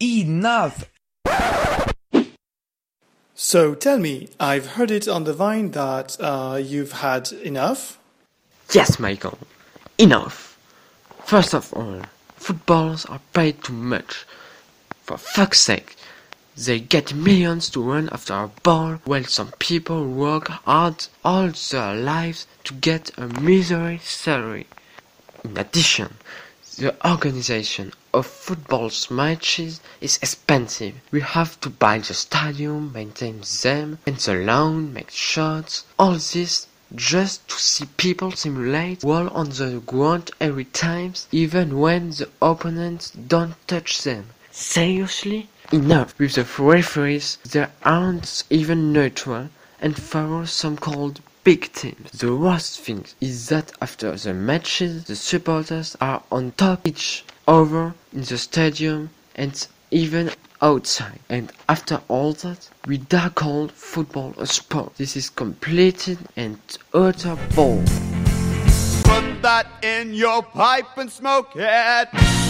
Enough! So tell me, I've heard it on the vine that uh, you've had enough? Yes, Michael. Enough. First of all, footballers are paid too much. For fuck's sake, they get millions to run after a ball while some people work hard all their lives to get a misery salary. In addition, the organization of football matches is expensive. We have to buy the stadium, maintain them, and the lawn, make shots. All this just to see people simulate wall on the ground every time, even when the opponents don't touch them. Seriously? Enough with the referees, they aren't even neutral and favor some called big teams. The worst thing is that after the matches, the supporters are on top each other in the stadium and even outside. And after all that, we dare call football a sport. This is completed and utter bull. Put that in your pipe and smoke it.